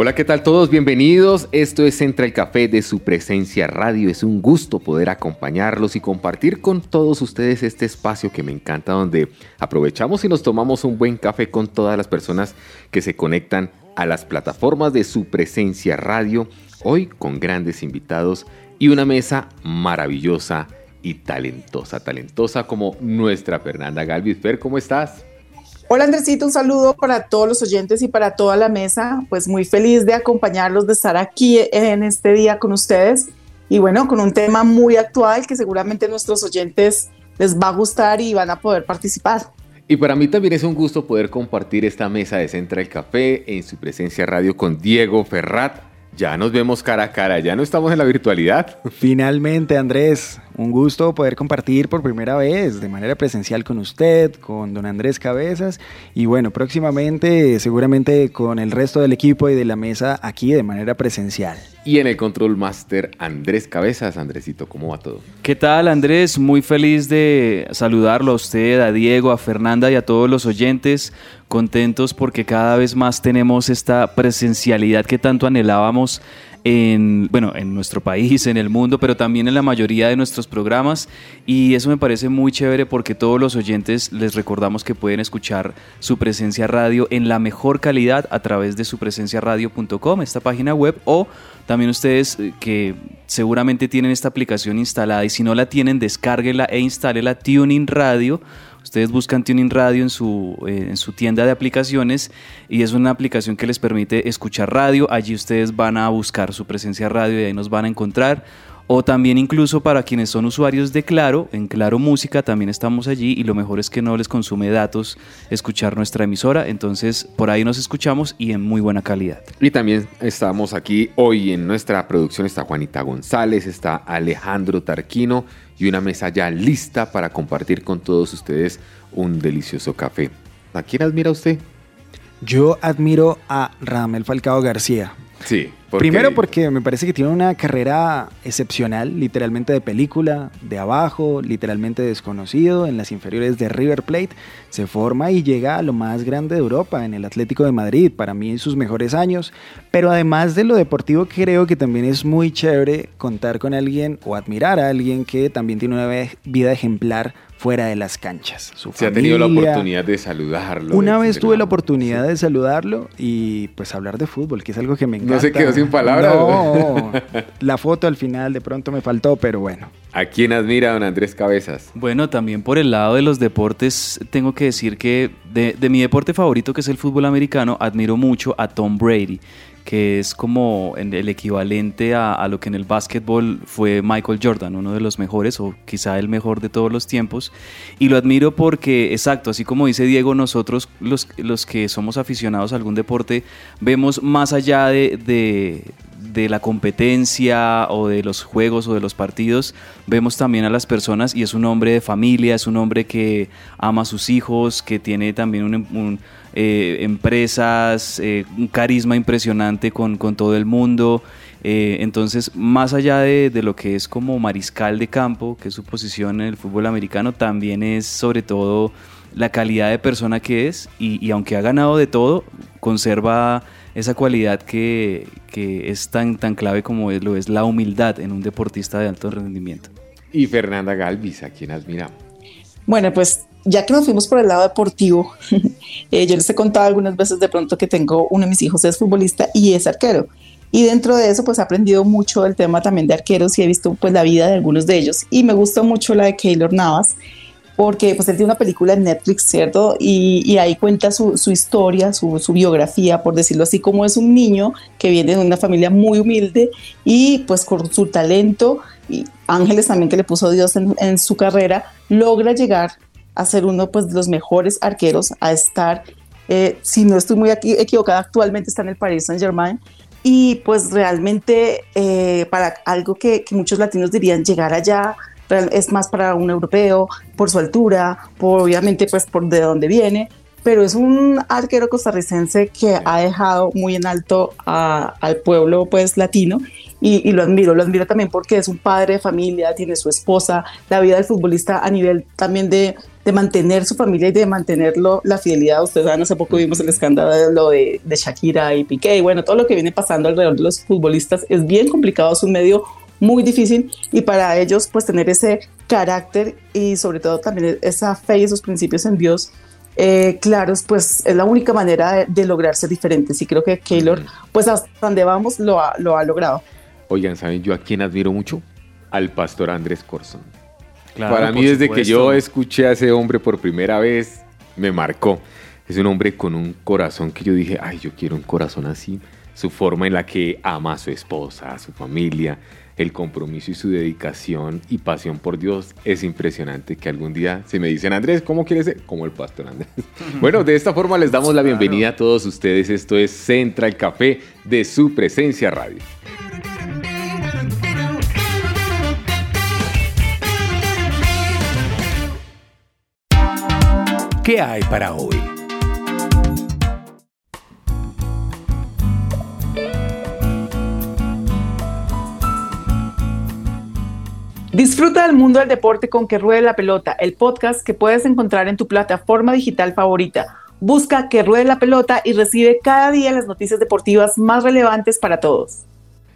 Hola, ¿qué tal todos? Bienvenidos. Esto es Central Café de su presencia radio. Es un gusto poder acompañarlos y compartir con todos ustedes este espacio que me encanta, donde aprovechamos y nos tomamos un buen café con todas las personas que se conectan a las plataformas de su presencia radio. Hoy con grandes invitados y una mesa maravillosa y talentosa, talentosa como nuestra Fernanda Galvis. Fer, ¿cómo estás? Hola Andresito, un saludo para todos los oyentes y para toda la mesa. Pues muy feliz de acompañarlos, de estar aquí en este día con ustedes y bueno, con un tema muy actual que seguramente a nuestros oyentes les va a gustar y van a poder participar. Y para mí también es un gusto poder compartir esta mesa de Central Café en su presencia radio con Diego Ferrat. Ya nos vemos cara a cara, ya no estamos en la virtualidad. Finalmente, Andrés, un gusto poder compartir por primera vez de manera presencial con usted, con don Andrés Cabezas y bueno, próximamente seguramente con el resto del equipo y de la mesa aquí de manera presencial. Y en el Control Master, Andrés Cabezas. Andresito, ¿cómo va todo? ¿Qué tal, Andrés? Muy feliz de saludarlo a usted, a Diego, a Fernanda y a todos los oyentes. Contentos porque cada vez más tenemos esta presencialidad que tanto anhelábamos en, bueno, en nuestro país, en el mundo, pero también en la mayoría de nuestros programas. Y eso me parece muy chévere porque todos los oyentes les recordamos que pueden escuchar su presencia radio en la mejor calidad a través de su radio.com esta página web, o también ustedes eh, que seguramente tienen esta aplicación instalada y si no la tienen, descárguela e instálela Tuning Radio Ustedes buscan Tuning Radio en su, eh, en su tienda de aplicaciones y es una aplicación que les permite escuchar radio. Allí ustedes van a buscar su presencia radio y ahí nos van a encontrar. O también incluso para quienes son usuarios de Claro, en Claro Música también estamos allí y lo mejor es que no les consume datos escuchar nuestra emisora, entonces por ahí nos escuchamos y en muy buena calidad. Y también estamos aquí hoy en nuestra producción, está Juanita González, está Alejandro Tarquino y una mesa ya lista para compartir con todos ustedes un delicioso café. ¿A quién admira usted? Yo admiro a Ramel Falcao García. Sí. Primero porque me parece que tiene una carrera excepcional, literalmente de película, de abajo, literalmente desconocido, en las inferiores de River Plate, se forma y llega a lo más grande de Europa, en el Atlético de Madrid, para mí en sus mejores años, pero además de lo deportivo creo que también es muy chévere contar con alguien o admirar a alguien que también tiene una vida ejemplar fuera de las canchas. Su Se ha tenido la oportunidad de saludarlo. Una vez tuve la oportunidad de saludarlo y pues hablar de fútbol, que es algo que me encanta. No se quedó sin palabras. No, la foto al final de pronto me faltó, pero bueno. ¿A quién admira don Andrés Cabezas? Bueno, también por el lado de los deportes, tengo que decir que de, de mi deporte favorito, que es el fútbol americano, admiro mucho a Tom Brady que es como el equivalente a, lo que en el básquetbol fue Michael Jordan, uno de los mejores o quizá el mejor de todos los tiempos. Y lo admiro porque, exacto, así como dice Diego, nosotros los, los que somos aficionados a algún deporte vemos más allá de, de la competencia o de los juegos o de los partidos, vemos también a las personas y es un hombre de familia, es un hombre que ama a sus hijos, que tiene también un, eh, empresas, eh, un carisma impresionante con, todo el mundo. Eh, entonces, más allá de, lo que es como mariscal de campo, que es su posición en el fútbol americano, también es sobre todo la calidad de persona que es y, aunque ha ganado de todo, conserva esa cualidad que, es tan, tan clave como lo es la humildad en un deportista de alto rendimiento. Y Fernanda Galvis, ¿a quién admira? Bueno, pues ya que nos fuimos por el lado deportivo, eh, yo les he contado algunas veces de pronto que tengo uno de mis hijos es futbolista y es arquero. Y dentro de eso, pues he aprendido mucho del tema también de arqueros y he visto pues la vida de algunos de ellos. Y me gustó mucho la de Keylor Navas, porque pues él tiene una película en Netflix, ¿cierto? Y, ahí cuenta su, historia, su, biografía, por decirlo así, como es un niño que viene de una familia muy humilde y pues con su talento y ángeles también que le puso Dios en, en su carrera, logra llegar a ser uno pues, de los mejores arqueros, a estar Eh, si no estoy muy aquí, equivocada, actualmente está en el Paris Saint Germain. Y pues realmente eh, para algo que, que muchos latinos dirían llegar allá es más para un europeo por su altura, por obviamente pues por de dónde viene, pero es un arquero costarricense que ha dejado muy en alto al pueblo pues latino y, lo admiro, lo admiro también porque es un padre de familia, tiene su esposa, la vida del futbolista a nivel también de, de mantener su familia y de mantenerlo la fidelidad. Ustedes saben, hace poco vimos el escándalo de lo de, de Shakira y Piqué y bueno, todo lo que viene pasando alrededor de los futbolistas es bien complicado, es un medio muy difícil y para ellos pues tener ese carácter y sobre todo también esa fe y esos principios en Dios eh, claros, pues es la única manera de, lograr ser diferentes y creo que Keylor pues hasta donde vamos lo ha, lo ha logrado. Oigan, ¿saben yo a quién admiro mucho? Al pastor Andrés Corson. para mí desde que yo escuché a ese hombre por primera vez, me marcó. Es un hombre con un corazón que yo dije, ay, yo quiero un corazón así. Su forma en la que ama a su esposa, a su familia, el compromiso y su dedicación y pasión por Dios es impresionante. Que algún día se me dicen, Andrés, ¿cómo quieres ser? Como el pastor Andrés. bueno, de esta forma les damos la bienvenida a todos ustedes. Esto es Central Café de su presencia radio. ¿Qué hay para hoy? Disfruta del mundo del deporte con Que Ruede la Pelota, el podcast que puedes encontrar en tu plataforma digital favorita. Busca Que Ruede la Pelota y recibe cada día las noticias deportivas más relevantes para todos.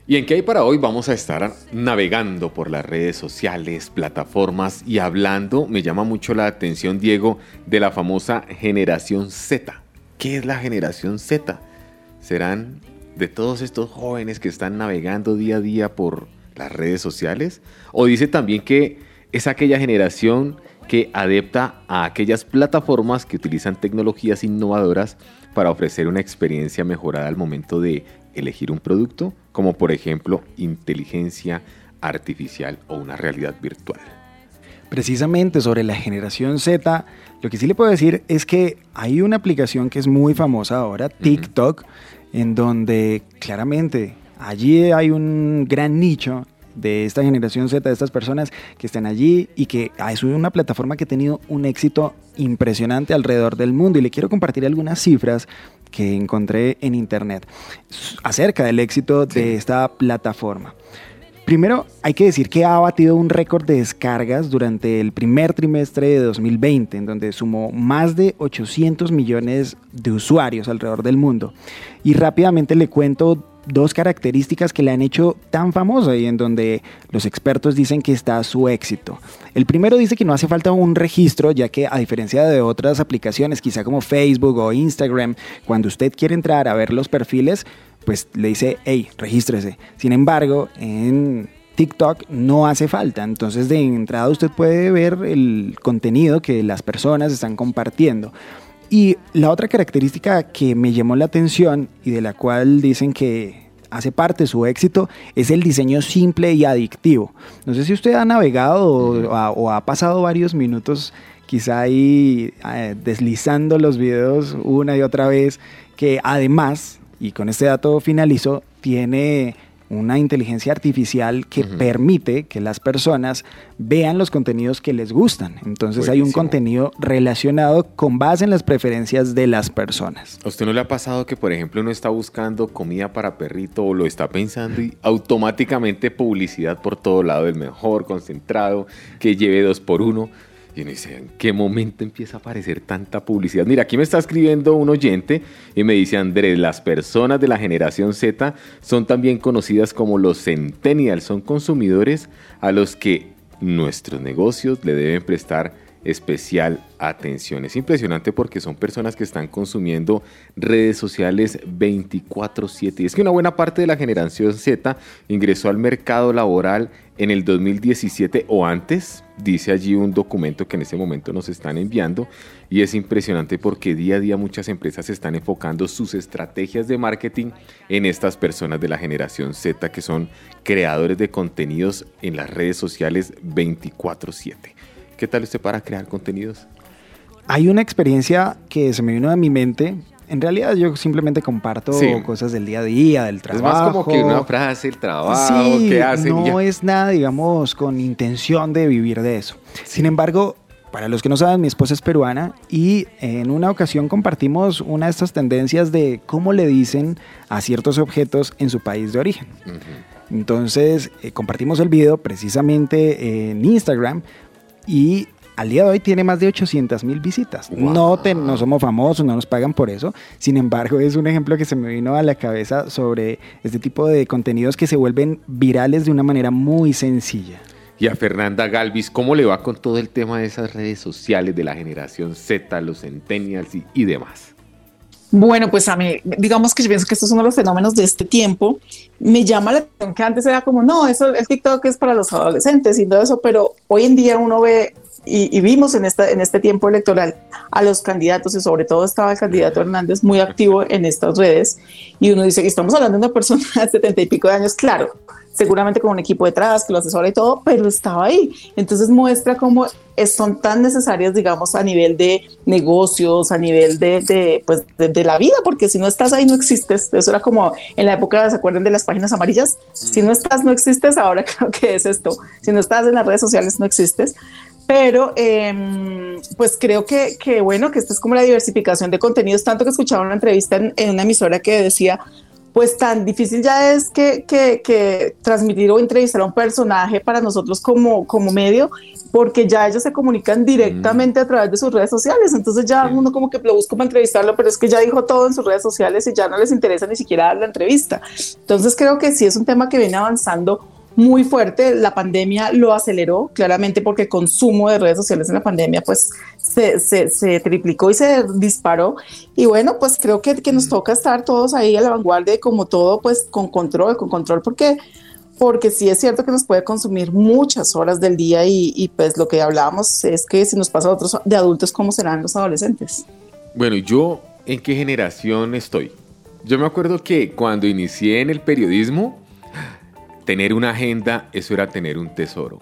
Y en qué hay para hoy vamos a estar navegando por las redes sociales, plataformas y hablando, me llama mucho la atención Diego, de la famosa generación Z. ¿Qué es la generación Z? ¿Serán de todos estos jóvenes que están navegando día a día por las redes sociales? ¿O dice también que es aquella generación que adepta a aquellas plataformas que utilizan tecnologías innovadoras para ofrecer una experiencia mejorada al momento de elegir un producto, como por ejemplo inteligencia artificial o una realidad virtual? Precisamente sobre la generación Z, lo que sí le puedo decir es que hay una aplicación que es muy famosa ahora, TikTok, en donde claramente allí hay un gran nicho de esta generación Z, de estas personas que están allí y que es una plataforma que ha tenido un éxito impresionante alrededor del mundo. Y le quiero compartir algunas cifras que encontré en internet acerca del éxito de esta plataforma. Primero, hay que decir que ha batido un récord de descargas durante el primer trimestre de 2020, en donde sumó más de 800 millones de usuarios alrededor del mundo. Y rápidamente le cuento dos características que le han hecho tan famosa y en donde los expertos dicen que está su éxito. El primero dice que no hace falta un registro, ya que a diferencia de otras aplicaciones, quizá como Facebook o Instagram, cuando usted quiere entrar a ver los perfiles, pues le dice, hey, regístrese. Sin embargo, en TikTok no hace falta. Entonces de entrada usted puede ver el contenido que las personas están compartiendo. Y la otra característica que me llamó la atención y de la cual dicen que hace parte de su éxito es el diseño simple y adictivo. No sé si usted ha navegado o, ha, pasado varios minutos quizá ahí eh, deslizando los videos una y otra vez, que además, y con este dato finalizo, tiene una inteligencia artificial que permite que las personas vean los contenidos que les gustan. Entonces hay un contenido relacionado con base en las preferencias de las personas. ¿A usted no le ha pasado que, por ejemplo, uno está buscando comida para perrito o lo está pensando y automáticamente publicidad por todo lado, el mejor, concentrado, que lleve dos por uno? Y uno dice, ¿en qué momento empieza a aparecer tanta publicidad? Mira, aquí me está escribiendo un oyente y me dice, Andrés, las personas de la generación Z son también conocidas como los centennials, son consumidores a los que nuestros negocios le deben prestar especial atención. Es impresionante porque son personas que están consumiendo redes sociales 24/7. Y es que una buena parte de la generación Z ingresó al mercado laboral en el 2017 o antes, dice allí un documento que en ese momento nos están enviando. Y es impresionante porque día a día muchas empresas están enfocando sus estrategias de marketing en estas personas de la generación Z que son creadores de contenidos en las redes sociales 24/7. ¿Qué tal usted para crear contenidos? hay una experiencia que se me vino a mi mente. En realidad yo simplemente comparto Sí. cosas del día a día, del Es trabajo. más como que una frase, el trabajo, Sí, qué hacen. no es nada, digamos, con intención de vivir de eso. Sin embargo, para los que no saben, mi esposa es peruana y en una ocasión compartimos una de estas tendencias de cómo le dicen a ciertos objetos en su país de origen. Entonces, eh, compartimos el video precisamente en Instagram y al día de hoy tiene más de 800 mil visitas. Wow. No, te- no somos famosos, no nos pagan por eso. Sin embargo, es un ejemplo que se me vino a la cabeza sobre este tipo de contenidos que se vuelven virales de una manera muy sencilla. Y a Fernanda Galvis, ¿cómo le va con todo el tema de esas redes sociales de la generación Z, los centennials y, y demás? Bueno, pues a mí, digamos que yo pienso que estos son uno de los fenómenos de este tiempo. Me llama la atención que antes era como, no, eso, el TikTok es para los adolescentes y todo eso, pero hoy en día uno ve y, y vimos en, esta, en este tiempo electoral a los candidatos y sobre todo estaba el candidato Hernández muy activo en estas redes y uno dice estamos hablando de una persona de setenta y pico de años, claro, seguramente con un equipo detrás que lo asesora y todo, pero estaba ahí. Entonces muestra cómo son tan necesarias, digamos, a nivel de negocios, a nivel de, pues, de, la vida, porque si no estás ahí no existes. Eso era como en la época, ¿se acuerdan de las páginas amarillas? Si no estás, no existes. Ahora creo que es esto. Si no estás en las redes sociales, no existes. Pero em, pues creo que, que bueno, que esta es como la diversificación de contenidos, tanto que escuchaba una entrevista en, en una emisora que decía, pues tan difícil ya es que, que, que transmitir o entrevistar a un personaje para nosotros como, como medio, porque ya ellos se comunican directamente a través de sus redes sociales. Entonces ya Sí. uno como que lo busca para entrevistarlo, pero es que ya dijo todo en sus redes sociales y ya no les interesa ni siquiera dar la entrevista. Entonces creo que sí es un tema que viene avanzando muy fuerte. La pandemia lo aceleró claramente porque el consumo de redes sociales en la pandemia pues se, se, se triplicó y se disparó. Y bueno, pues creo que, que nos toca estar todos ahí a la vanguardia y como todo pues con control, con control porque porque sí es cierto que nos puede consumir muchas horas del día y, y, pues lo que hablábamos es que si nos pasa a otros de adultos, ¿cómo serán los adolescentes? Bueno, ¿y yo en qué generación estoy? Yo me acuerdo que cuando inicié en el periodismo, tener una agenda, eso era tener un tesoro.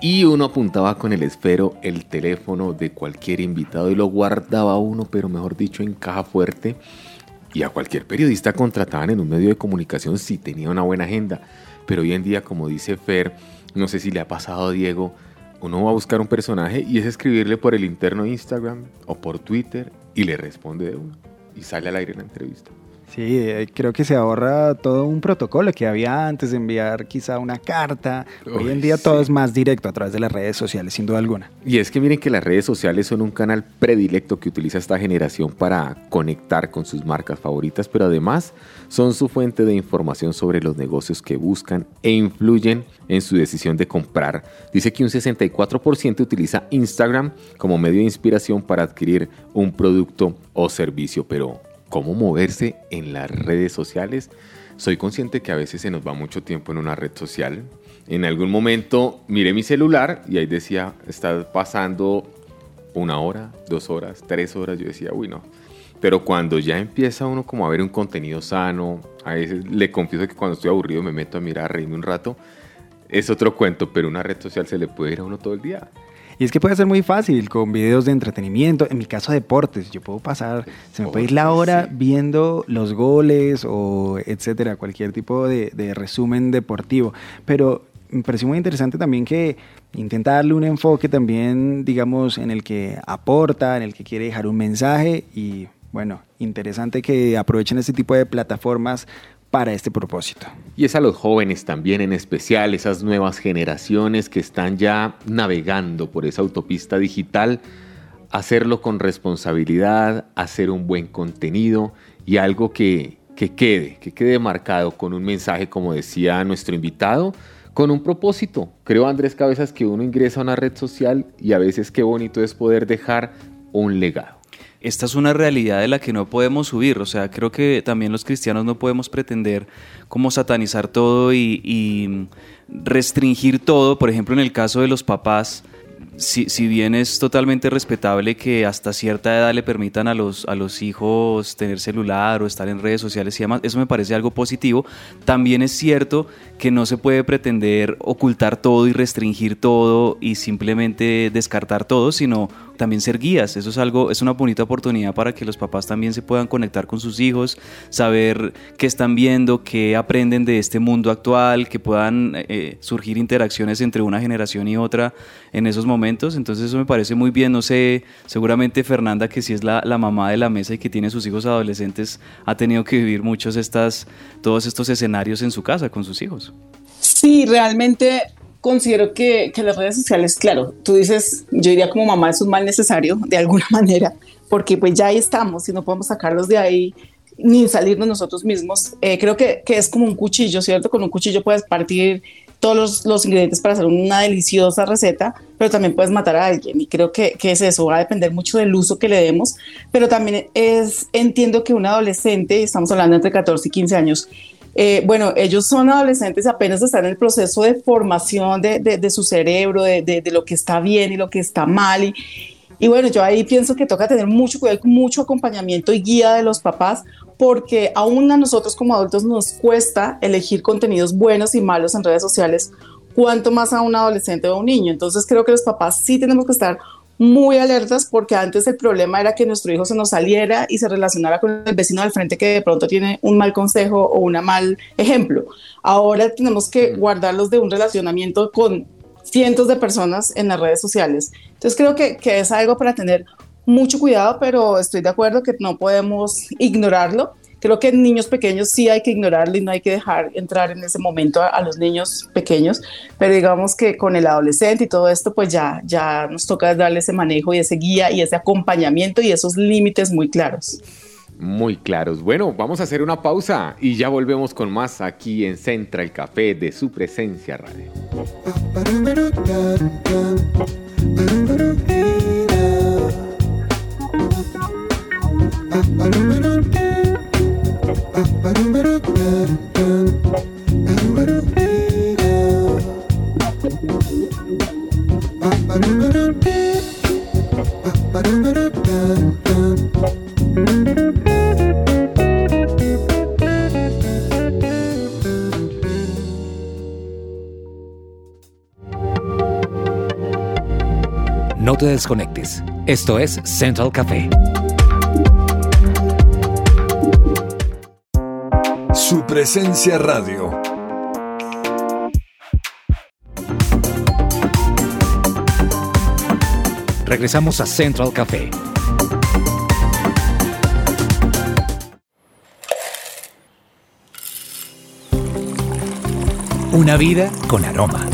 Y uno apuntaba con el esfero el teléfono de cualquier invitado y lo guardaba uno, pero mejor dicho, en caja fuerte. Y a cualquier periodista contrataban en un medio de comunicación si tenía una buena agenda. Pero hoy en día, como dice Fer, no sé si le ha pasado a Diego, uno va a buscar un personaje y es escribirle por el interno de Instagram o por Twitter y le responde de uno. Y sale al aire la entrevista. Sí, eh, creo que se ahorra todo un protocolo que había antes de enviar quizá una carta. Hoy en día sí. todo es más directo a través de las redes sociales, sin duda alguna. Y es que miren que las redes sociales son un canal predilecto que utiliza esta generación para conectar con sus marcas favoritas, pero además son su fuente de información sobre los negocios que buscan e influyen en su decisión de comprar. Dice que un 64% utiliza Instagram como medio de inspiración para adquirir un producto o servicio, pero ¿cómo moverse en las redes sociales? Soy consciente que a veces se nos va mucho tiempo en una red social. En algún momento miré mi celular y ahí decía, está pasando una hora, dos horas, tres horas. Yo decía, uy, no. Pero cuando ya empieza uno como a ver un contenido sano, a veces le confieso que cuando estoy aburrido me meto a mirar, a reírme un rato. Es otro cuento, pero una red social se le puede ir a uno todo el día. Y es que puede ser muy fácil con videos de entretenimiento. En mi caso, deportes. Yo puedo pasar, se me puede ir la hora viendo los goles o etcétera, cualquier tipo de, de resumen deportivo. Pero me pareció muy interesante también que intenta darle un enfoque también, digamos, en el que aporta, en el que quiere dejar un mensaje. Y bueno, interesante que aprovechen este tipo de plataformas para este propósito. Y es a los jóvenes también en especial, esas nuevas generaciones que están ya navegando por esa autopista digital, hacerlo con responsabilidad, hacer un buen contenido y algo que, que quede, que quede marcado con un mensaje, como decía nuestro invitado, con un propósito. Creo, Andrés Cabezas, que uno ingresa a una red social y a veces qué bonito es poder dejar un legado. Esta es una realidad de la que no podemos subir. O sea, creo que también los cristianos no podemos pretender como satanizar todo y, y restringir todo. Por ejemplo, en el caso de los papás, si, si bien es totalmente respetable que hasta cierta edad le permitan a los, a los hijos tener celular o estar en redes sociales y demás, eso me parece algo positivo. También es cierto que no se puede pretender ocultar todo y restringir todo y simplemente descartar todo, sino también ser guías. Eso es algo, es una bonita oportunidad para que los papás también se puedan conectar con sus hijos, saber qué están viendo, qué aprenden de este mundo actual, que puedan eh, surgir interacciones entre una generación y otra en esos momentos. Entonces eso me parece muy bien. No sé, seguramente Fernanda, que si es la, la mamá de la mesa y que tiene sus hijos adolescentes, ha tenido que vivir muchos estas, todos estos escenarios en su casa con sus hijos. Sí, realmente considero que, que, las redes sociales, claro, tú dices, yo diría como mamá es un mal necesario de alguna manera, porque pues ya ahí estamos y no podemos sacarlos de ahí ni salirnos nosotros mismos. Eh, creo que, que, es como un cuchillo, ¿cierto? Con un cuchillo puedes partir todos los, los, ingredientes para hacer una deliciosa receta, pero también puedes matar a alguien. Y creo que, que, es eso, va a depender mucho del uso que le demos, pero también es, entiendo que un adolescente, estamos hablando entre 14 y 15 años, eh, bueno, ellos son adolescentes, apenas están en el proceso de formación de, su cerebro, de, de, lo que está bien y lo que está mal. Y, y bueno, yo ahí pienso que toca tener mucho cuidado, mucho acompañamiento y guía de los papás, porque aún a nosotros como adultos nos cuesta elegir contenidos buenos y malos en redes sociales, cuanto más a un adolescente o a un niño. Entonces creo que los papás sí tenemos que estar muy alertas porque antes el problema era que nuestro hijo se nos saliera y se relacionara con el vecino del frente que de pronto tiene un mal consejo o un mal ejemplo. Ahora tenemos que guardarlos de un relacionamiento con cientos de personas en las redes sociales. Entonces creo que, que es algo para tener mucho cuidado, pero estoy de acuerdo que no podemos ignorarlo creo que niños pequeños sí hay que ignorarlo y no hay que dejar entrar en ese momento a, los niños pequeños, pero digamos que con el adolescente y todo esto, pues ya, ya nos toca darle ese manejo y ese guía y ese acompañamiento y esos límites muy claros. Muy claros. Bueno, vamos a hacer una pausa y ya volvemos con más aquí en Central Café de su presencia radio. No te desconectes. Esto es Central Café. Su presencia radio. Regresamos a Central Café. Una vida con aroma.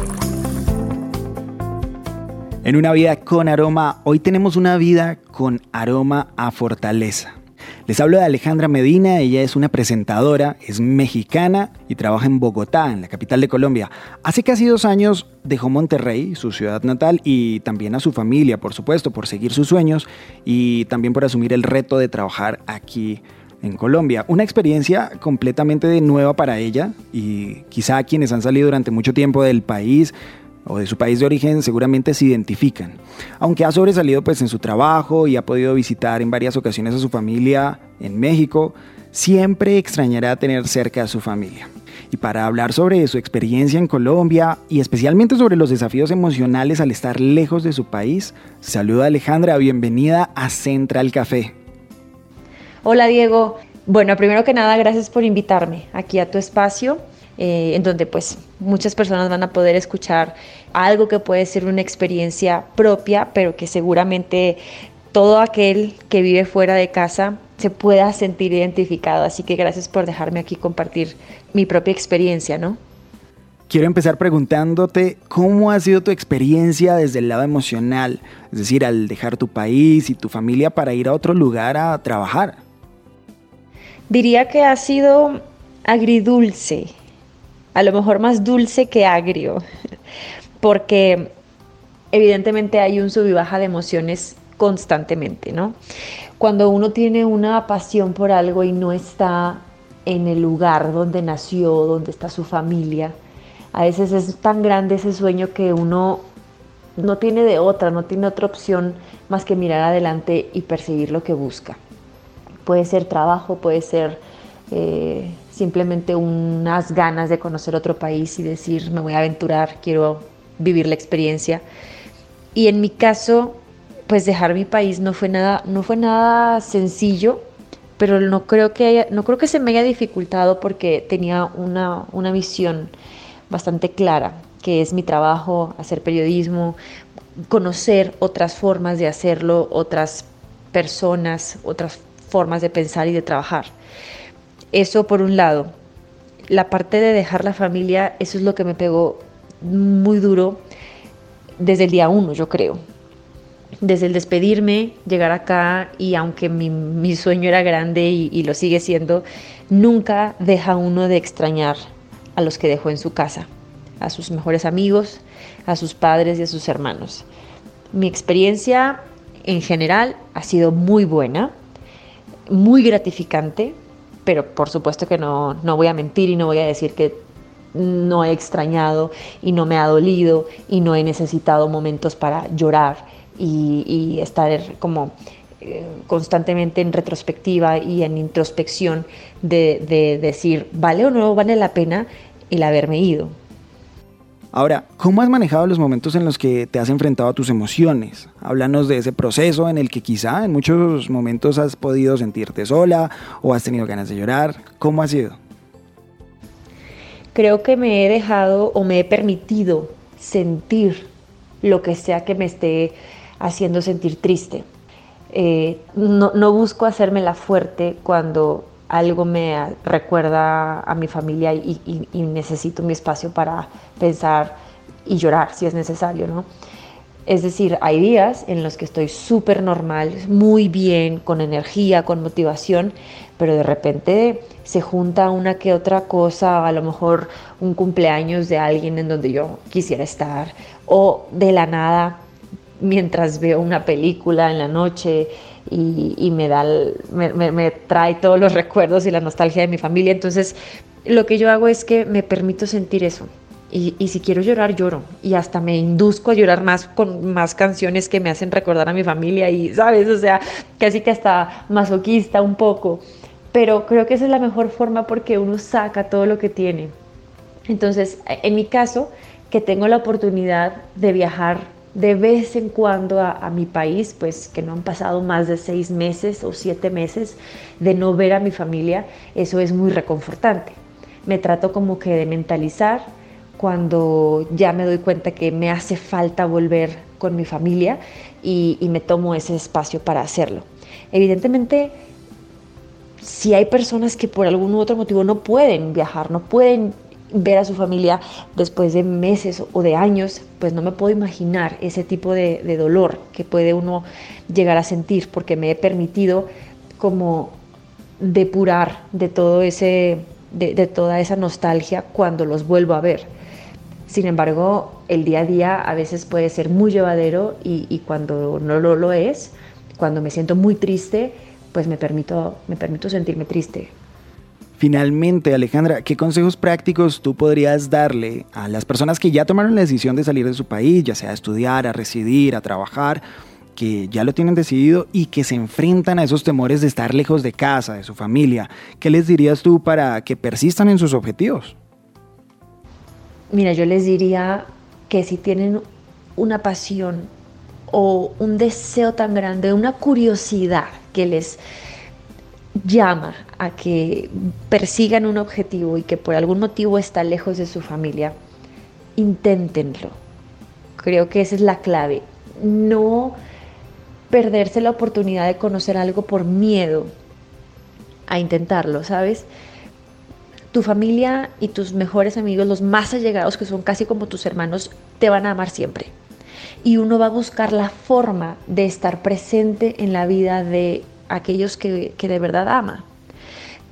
En una vida con aroma, hoy tenemos una vida con aroma a fortaleza. Les hablo de Alejandra Medina, ella es una presentadora, es mexicana y trabaja en Bogotá, en la capital de Colombia. Hace casi dos años dejó Monterrey, su ciudad natal, y también a su familia, por supuesto, por seguir sus sueños y también por asumir el reto de trabajar aquí en Colombia. Una experiencia completamente nueva para ella y quizá quienes han salido durante mucho tiempo del país o de su país de origen seguramente se identifican. Aunque ha sobresalido pues en su trabajo y ha podido visitar en varias ocasiones a su familia en México, siempre extrañará tener cerca a su familia. Y para hablar sobre su experiencia en Colombia y especialmente sobre los desafíos emocionales al estar lejos de su país, saluda Alejandra, bienvenida a Central Café. Hola Diego, bueno, primero que nada, gracias por invitarme aquí a tu espacio eh, en donde pues muchas personas van a poder escuchar algo que puede ser una experiencia propia, pero que seguramente todo aquel que vive fuera de casa se pueda sentir identificado. Así que gracias por dejarme aquí compartir mi propia experiencia, ¿no? Quiero empezar preguntándote cómo ha sido tu experiencia desde el lado emocional, es decir, al dejar tu país y tu familia para ir a otro lugar a trabajar. Diría que ha sido agridulce, a lo mejor más dulce que agrio, porque evidentemente hay un sub y baja de emociones constantemente, ¿no? Cuando uno tiene una pasión por algo y no está en el lugar donde nació, donde está su familia, a veces es tan grande ese sueño que uno no tiene de otra, no tiene otra opción más que mirar adelante y perseguir lo que busca. Puede ser trabajo, puede ser eh, simplemente unas ganas de conocer otro país y decir, me voy a aventurar, quiero vivir la experiencia. Y en mi caso, pues dejar mi país no fue nada, no fue nada sencillo, pero no creo que, no creo que se me haya dificultado porque tenía una, una visión bastante clara, que es mi trabajo, hacer periodismo, conocer otras formas de hacerlo, otras personas, otras formas de pensar y de trabajar. Eso por un lado. La parte de dejar la familia, eso es lo que me pegó muy duro desde el día uno, yo creo. Desde el despedirme, llegar acá y aunque mi, sueño era grande y, y lo sigue siendo, nunca deja uno de extrañar a los que dejó en su casa, a sus mejores amigos, a sus padres y a sus hermanos. Mi experiencia en general ha sido muy buena, muy gratificante, pero por supuesto que no, no voy a mentir y no voy a decir que no he extrañado y no me ha dolido y no he necesitado momentos para llorar y, estar como eh, constantemente en retrospectiva y en introspección de, de decir, ¿vale o no vale la pena el haberme ido? Ahora, ¿cómo has manejado los momentos en los que te has enfrentado a tus emociones? Háblanos de ese proceso en el que quizá en muchos momentos has podido sentirte sola o has tenido ganas de llorar. ¿Cómo ha sido? Creo que me he dejado o me he permitido sentir lo que sea que me esté haciendo sentir triste. Eh, no, busco hacerme la fuerte cuando algo me recuerda a mi familia y, necesito mi espacio para pensar y llorar si es necesario, ¿no? Es decir, hay días en los que estoy súper normal, muy bien, con energía, con motivación, pero de repente se junta una que otra cosa, a lo mejor un cumpleaños de alguien en donde yo quisiera estar, o de la nada, mientras veo una película en la noche, y, me, da me, trae todos los recuerdos y la nostalgia de mi familia. Entonces, lo que yo hago es que me permito sentir eso. Y, y, si quiero llorar, lloro. Y hasta me induzco a llorar más con más canciones que me hacen recordar a mi familia y, ¿sabes? O sea, casi que hasta masoquista un poco. Pero creo que esa es la mejor forma porque uno saca todo lo que tiene. Entonces, en mi caso, que tengo la oportunidad de viajar de vez en cuando a, mi país, pues que no han pasado más de seis meses o siete meses de no ver a mi familia, eso es muy reconfortante. Me trato como que de mentalizar cuando ya me doy cuenta que me hace falta volver con mi familia y, me tomo ese espacio para hacerlo. Evidentemente, si hay personas que por algún otro motivo no pueden viajar, no pueden ver a su familia después de meses o de años, pues no me puedo imaginar ese tipo de, dolor que puede uno llegar a sentir, porque me he permitido como depurar de todo ese, de, toda esa nostalgia cuando los vuelvo a ver. Sin embargo, el día a día a veces puede ser muy llevadero y, y cuando no lo, lo es, cuando me siento muy triste, pues me permito, me permito sentirme triste. Finalmente, Alejandra, ¿qué consejos prácticos tú podrías darle a las personas que ya tomaron la decisión de salir de su país, ya sea a estudiar, a residir, a trabajar, que ya lo tienen decidido y que se enfrentan a esos temores de estar lejos de casa, de su familia? ¿Qué les dirías tú para que persistan en sus objetivos? Mira, yo les diría que si tienen una pasión o un deseo tan grande, una curiosidad que les llama a que persigan un objetivo y que por algún motivo está lejos de su familia, inténtenlo. Creo que esa es la clave. No perderse la oportunidad de conocer algo por miedo a intentarlo, ¿sabes? Tu familia y tus mejores amigos, los más allegados, que son casi como tus hermanos, te van a amar siempre. Y uno va a buscar la forma de estar presente en la vida de aquellos que, de verdad ama.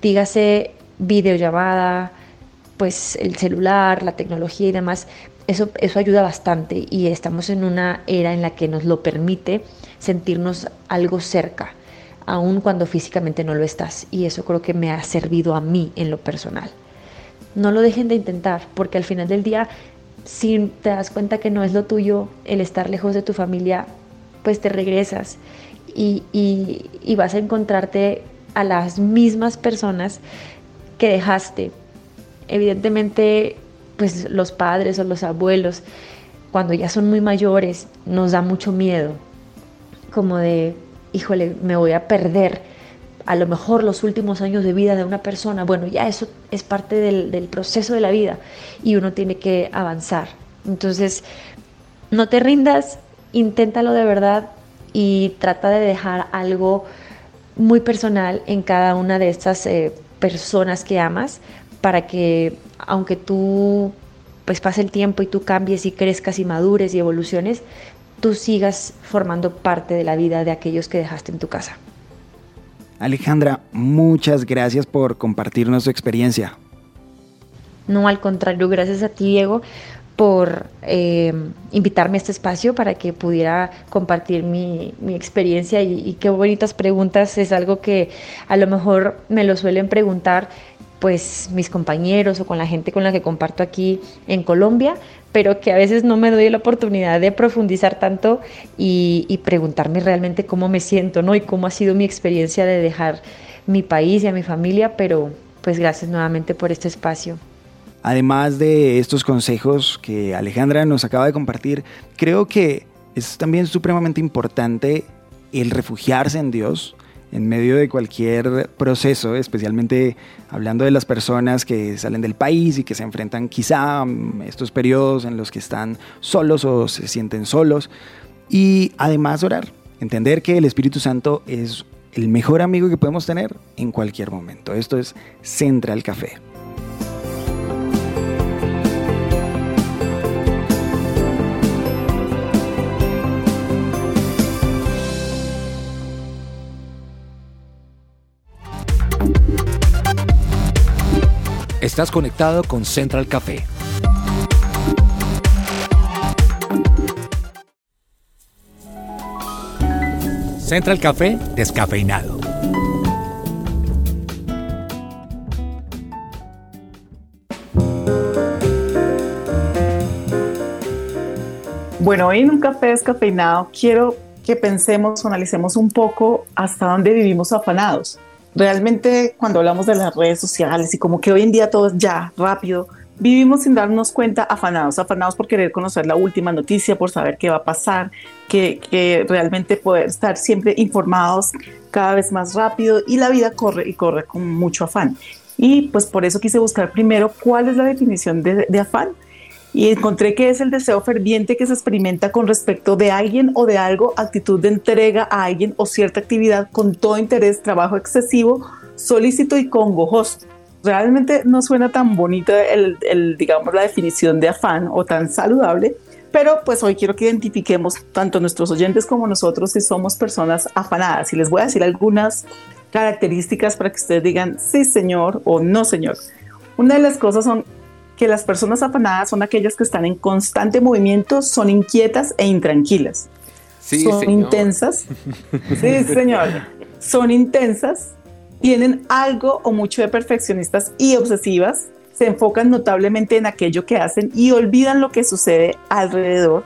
Dígase videollamada, pues el celular, la tecnología y demás, eso, eso ayuda bastante y estamos en una era en la que nos lo permite sentirnos algo cerca, aun cuando físicamente no lo estás. Y eso creo que me ha servido a mí en lo personal. No lo dejen de intentar, porque al final del día, si te das cuenta que no es lo tuyo el estar lejos de tu familia, pues te regresas y, vas a encontrarte a las mismas personas que dejaste. Evidentemente, pues los padres o los abuelos, cuando ya son muy mayores, nos da mucho miedo. como de, híjole, me voy a perder a lo mejor los últimos años de vida de una persona. Bueno, ya eso es parte del, del proceso de la vida y uno tiene que avanzar. Entonces, no te rindas, inténtalo de verdad y trata de dejar algo muy personal en cada una de estas eh, personas que amas para que aunque tú pues pase el tiempo y tú cambies y crezcas y madures y evoluciones, tú sigas formando parte de la vida de aquellos que dejaste en tu casa. Alejandra, muchas gracias por compartirnos tu experiencia. No, al contrario, gracias a ti, Diego, por eh, invitarme a este espacio para que pudiera compartir mi, experiencia y, y, qué bonitas preguntas. Es algo que a lo mejor me lo suelen preguntar pues mis compañeros o con la gente con la que comparto aquí en Colombia, pero que a veces no me doy la oportunidad de profundizar tanto y, y preguntarme realmente cómo me siento, ¿no? Y cómo ha sido mi experiencia de dejar mi país y a mi familia, pero pues gracias nuevamente por este espacio. Además de estos consejos que Alejandra nos acaba de compartir, creo que es también supremamente importante el refugiarse en Dios en medio de cualquier proceso, especialmente hablando de las personas que salen del país y que se enfrentan quizá a estos periodos en los que están solos o se sienten solos. Y además orar, entender que el Espíritu Santo es el mejor amigo que podemos tener en cualquier momento. Esto es Central Café. Estás conectado con Central Café. Central Café descafeinado. Bueno, hoy en un café descafeinado quiero que pensemos analicemos un poco hasta dónde vivimos afanados realmente cuando hablamos de las redes sociales y como que hoy en día todo es ya rápido, vivimos sin darnos cuenta afanados, afanados por querer conocer la última noticia, por saber qué va a pasar, que, realmente poder estar siempre informados cada vez más rápido y la vida corre y corre con mucho afán. Y pues por eso quise buscar primero cuál es la definición de, de afán y encontré que es el deseo ferviente que se experimenta con respecto de alguien o de algo, actitud de entrega a alguien o cierta actividad con todo interés, trabajo excesivo, solícito y congojoso. Realmente no suena tan bonita el, digamos, la definición de afán o tan saludable, pero pues hoy quiero que identifiquemos tanto nuestros oyentes como nosotros si somos personas afanadas. Y les voy a decir algunas características para que ustedes digan sí señor o no señor. Una de las cosas son que las personas afanadas son aquellas que están en constante movimiento, son inquietas e intranquilas. Sí, son intensas. Sí, señor. Son intensas, tienen algo o mucho de perfeccionistas y obsesivas, se enfocan notablemente en aquello que hacen y olvidan lo que sucede alrededor.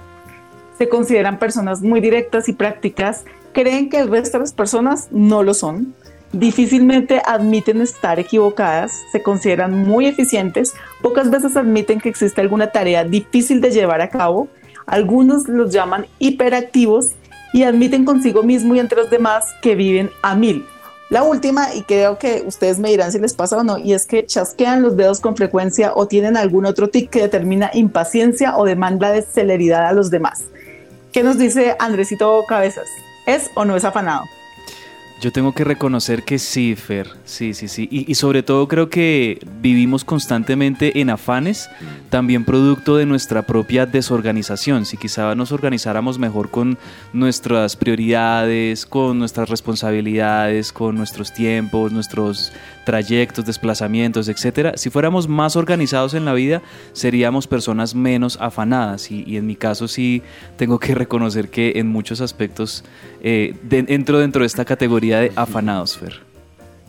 Se consideran personas muy directas y prácticas, creen que el resto de las personas no lo son difícilmente admiten estar equivocadas, se consideran muy eficientes, pocas veces admiten que existe alguna tarea difícil de llevar a cabo, algunos los llaman hiperactivos y admiten consigo mismo y entre los demás que viven a mil. La última, y creo que ustedes me dirán si les pasa o no, y es que chasquean los dedos con frecuencia o tienen algún otro tic que determina impaciencia o demanda de celeridad a los demás. ¿Qué nos dice Andresito Cabezas? ¿Es o no es afanado? Yo tengo que reconocer que sí, Fer, sí, sí, sí. Y, sobre todo creo que vivimos constantemente en afanes, también producto de nuestra propia desorganización. Si quizá nos organizáramos mejor con nuestras prioridades, con nuestras responsabilidades, con nuestros tiempos, nuestros trayectos, desplazamientos, etcétera, si fuéramos más organizados en la vida, seríamos personas menos afanadas. Y, en mi caso sí tengo que reconocer que en muchos aspectos eh, entro dentro de esta categoría de afanados, Fer.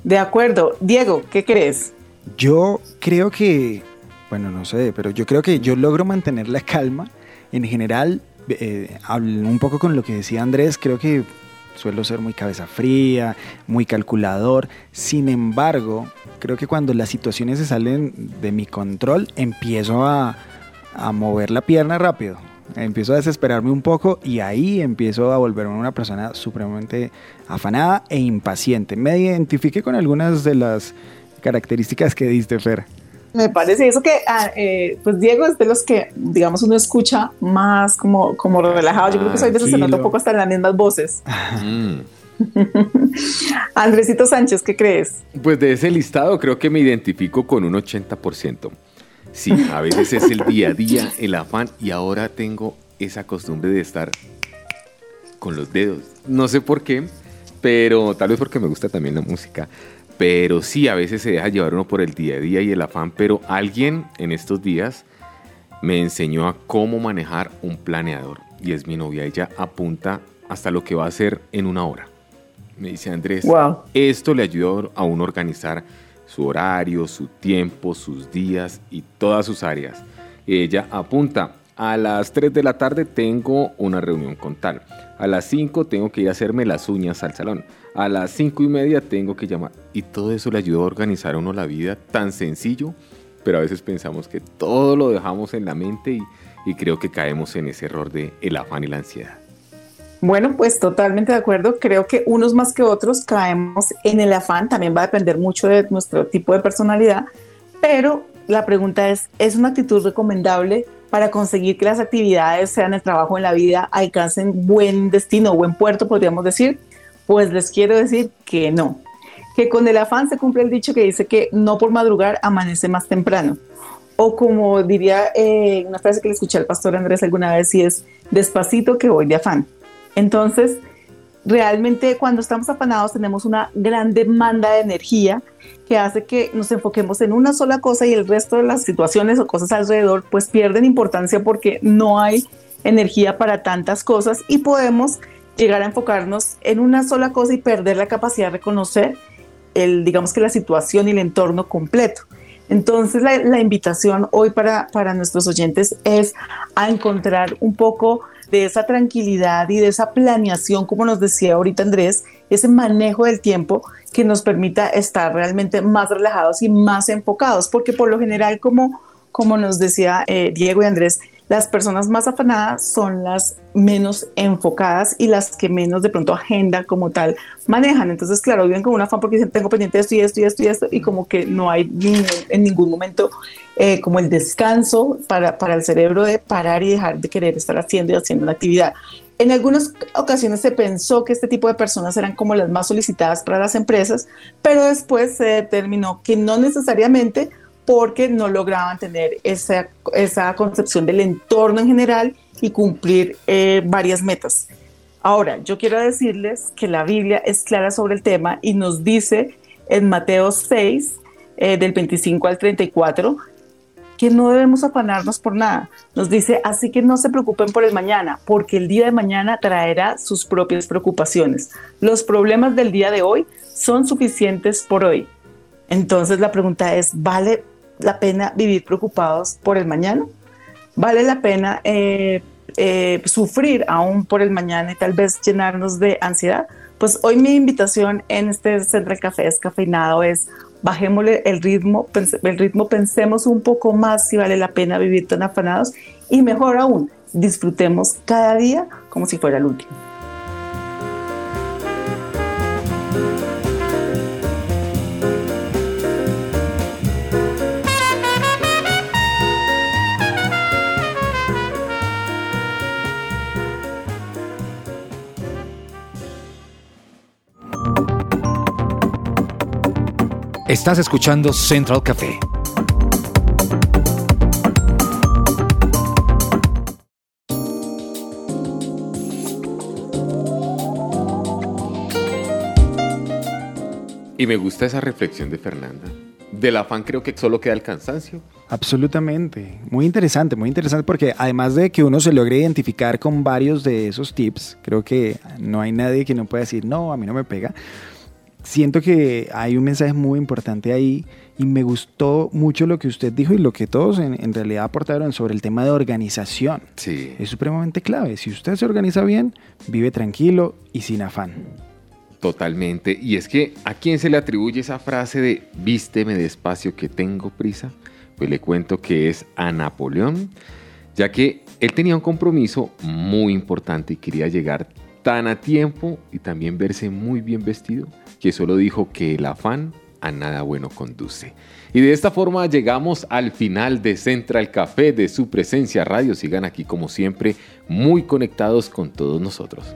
De acuerdo. Diego, ¿qué crees? Yo creo que, bueno, no sé, pero yo creo que yo logro mantener la calma. En general, eh, un poco con lo que decía Andrés, creo que suelo ser muy cabeza fría, muy calculador. Sin embargo, creo que cuando las situaciones se salen de mi control, empiezo a, a mover la pierna rápido. Empiezo a desesperarme un poco y ahí empiezo a volverme una persona supremamente afanada e impaciente. Me identifiqué con algunas de las características que diste, Fer. Me parece eso que, ah, eh, pues Diego es de los que, digamos, uno escucha más como, como relajado. Yo creo que soy de esos que nota un poco hasta en las mismas voces. Mm. Andresito Sánchez, ¿qué crees? Pues de ese listado creo que me identifico con un 80%. Sí, a veces es el día a día, el afán y ahora tengo esa costumbre de estar con los dedos. No sé por qué, pero tal vez porque me gusta también la música. Pero sí, a veces se deja llevar uno por el día a día y el afán, pero alguien en estos días me enseñó a cómo manejar un planeador y es mi novia. Ella apunta hasta lo que va a hacer en una hora. Me dice Andrés, esto le ayuda a uno a organizar su horario, su tiempo, sus días y todas sus áreas. Ella apunta, a las 3 de la tarde tengo una reunión con tal. A las 5 tengo que ir a hacerme las uñas al salón. A las 5 y media tengo que llamar. Y todo eso le ayuda a organizar a uno la vida tan sencillo, pero a veces pensamos que todo lo dejamos en la mente y, y creo que caemos en ese error de el afán y la ansiedad. Bueno, pues totalmente de acuerdo. Creo que unos más que otros caemos en el afán. También va a depender mucho de nuestro tipo de personalidad. Pero la pregunta es, ¿es una actitud recomendable para conseguir que las actividades, sean el trabajo en la vida, alcancen buen destino, buen puerto, podríamos decir? Pues les quiero decir que no. Que con el afán se cumple el dicho que dice que no por madrugar amanece más temprano. O como diría eh, una frase que le escuché al pastor Andrés alguna vez, y es despacito que voy de afán. Entonces, realmente cuando estamos afanados tenemos una gran demanda de energía que hace que nos enfoquemos en una sola cosa y el resto de las situaciones o cosas alrededor pues pierden importancia porque no hay energía para tantas cosas y podemos llegar a enfocarnos en una sola cosa y perder la capacidad de reconocer el, digamos que la situación y el entorno completo. Entonces la, la invitación hoy para, para nuestros oyentes es a encontrar un poco de esa tranquilidad y de esa planeación, como nos decía ahorita Andrés, ese manejo del tiempo que nos permita estar realmente más relajados y más enfocados, porque por lo general, como, como nos decía eh, Diego y Andrés, las personas más afanadas son las menos enfocadas y las que menos de pronto agenda como tal manejan. Entonces, claro, viven con un afán porque dicen, tengo pendiente esto y esto y esto y esto, y como que no hay en ningún momento eh, como el descanso para, para el cerebro de parar y dejar de querer estar haciendo y haciendo una actividad. En algunas ocasiones se pensó que este tipo de personas eran como las más solicitadas para las empresas, pero después se determinó que no necesariamente porque no lograban tener esa, esa concepción del entorno en general y cumplir eh, varias metas. Ahora, yo quiero decirles que la Biblia es clara sobre el tema y nos dice en Mateo 6, eh, del 25 al 34, que no debemos afanarnos por nada. Nos dice, así que no se preocupen por el mañana, porque el día de mañana traerá sus propias preocupaciones. Los problemas del día de hoy son suficientes por hoy. Entonces la pregunta es, ¿vale la pena vivir preocupados por el mañana? ¿Vale la pena eh, eh, sufrir aún por el mañana y tal vez llenarnos de ansiedad? Pues hoy mi invitación en este Central Café Descafeinado es bajémosle el ritmo, el ritmo, pensemos un poco más si vale la pena vivir tan afanados y mejor aún, disfrutemos cada día como si fuera el último. Estás escuchando Central Café. Y me gusta esa reflexión de Fernanda. Del afán creo que solo queda el cansancio. Absolutamente. Muy interesante, muy interesante porque además de que uno se logre identificar con varios de esos tips, creo que no hay nadie que no pueda decir, no, a mí no me pega siento que hay un mensaje muy importante ahí y me gustó mucho lo que usted dijo y lo que todos en, realidad aportaron sobre el tema de organización. Sí. Es supremamente clave. Si usted se organiza bien, vive tranquilo y sin afán. Totalmente. Y es que a quién se le atribuye esa frase de vísteme despacio que tengo prisa, pues le cuento que es a Napoleón. ya que él tenía un compromiso muy importante y quería llegar tan a tiempo y también verse muy bien vestido, que solo dijo que el afán a nada bueno conduce. Y de esta forma llegamos al final de Central Café de su presencia radio. Sigan aquí como siempre muy conectados con todos nosotros.